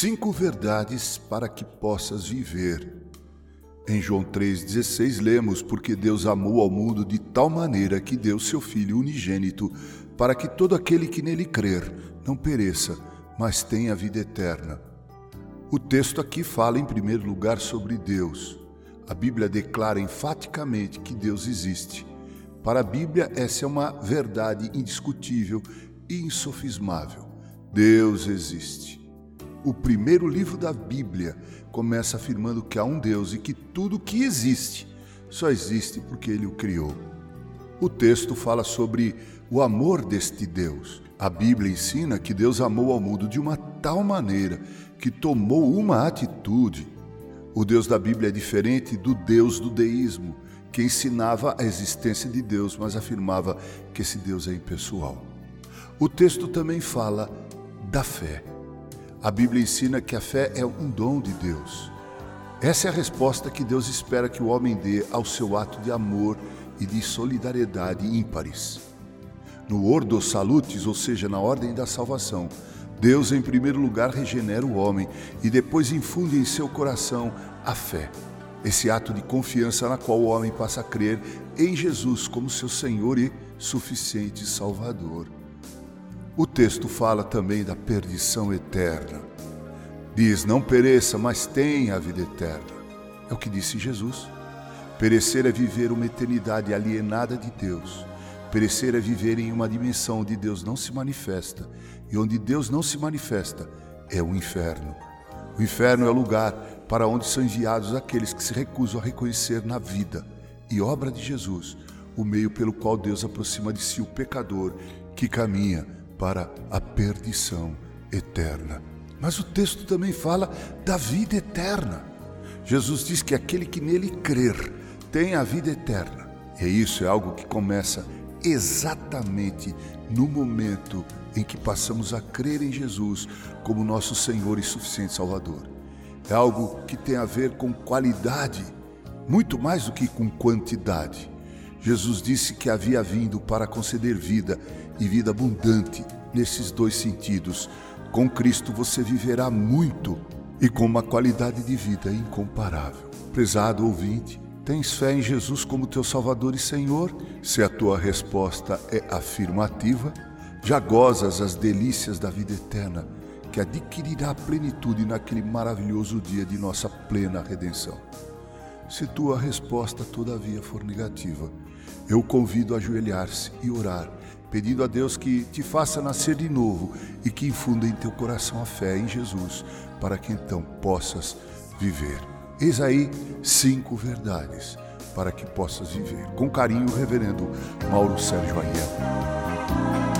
Cinco verdades para que possas viver. Em João 3,16 lemos: Porque Deus amou ao mundo de tal maneira que deu seu Filho unigênito, para que todo aquele que nele crer não pereça, mas tenha vida eterna. O texto aqui fala, em primeiro lugar, sobre Deus. A Bíblia declara enfaticamente que Deus existe. Para a Bíblia, essa é uma verdade indiscutível e insofismável. Deus existe. O primeiro livro da Bíblia começa afirmando que há um Deus e que tudo que existe só existe porque ele o criou. O texto fala sobre o amor deste Deus. A Bíblia ensina que Deus amou ao mundo de uma tal maneira que tomou uma atitude. O Deus da Bíblia é diferente do Deus do deísmo, que ensinava a existência de Deus, mas afirmava que esse Deus é impessoal. O texto também fala da fé. A Bíblia ensina que a fé é um dom de Deus. Essa é a resposta que Deus espera que o homem dê ao seu ato de amor e de solidariedade ímpares. No Ordo Salutis, ou seja, na ordem da salvação, Deus em primeiro lugar regenera o homem e depois infunde em seu coração a fé. Esse ato de confiança na qual o homem passa a crer em Jesus como seu Senhor e suficiente Salvador. O texto fala também da perdição eterna. Diz: Não pereça, mas tenha a vida eterna. É o que disse Jesus. Perecer é viver uma eternidade alienada de Deus. Perecer é viver em uma dimensão onde Deus não se manifesta. E onde Deus não se manifesta é o inferno. O inferno é o lugar para onde são enviados aqueles que se recusam a reconhecer na vida e obra de Jesus o meio pelo qual Deus aproxima de si o pecador que caminha para a perdição eterna. Mas o texto também fala da vida eterna. Jesus diz que aquele que nele crer tem a vida eterna. E isso é algo que começa exatamente no momento em que passamos a crer em Jesus como nosso Senhor e suficiente Salvador. É algo que tem a ver com qualidade, muito mais do que com quantidade. Jesus disse que havia vindo para conceder vida e vida abundante nesses dois sentidos. Com Cristo você viverá muito e com uma qualidade de vida incomparável. Prezado ouvinte, tens fé em Jesus como teu Salvador e Senhor? Se a tua resposta é afirmativa, já gozas as delícias da vida eterna que adquirirá plenitude naquele maravilhoso dia de nossa plena redenção. Se tua resposta, todavia, for negativa, eu convido a ajoelhar-se e orar, pedindo a Deus que te faça nascer de novo e que infunda em teu coração a fé em Jesus, para que então possas viver. Eis aí cinco verdades para que possas viver. Com carinho, Reverendo Mauro Sérgio Aiello.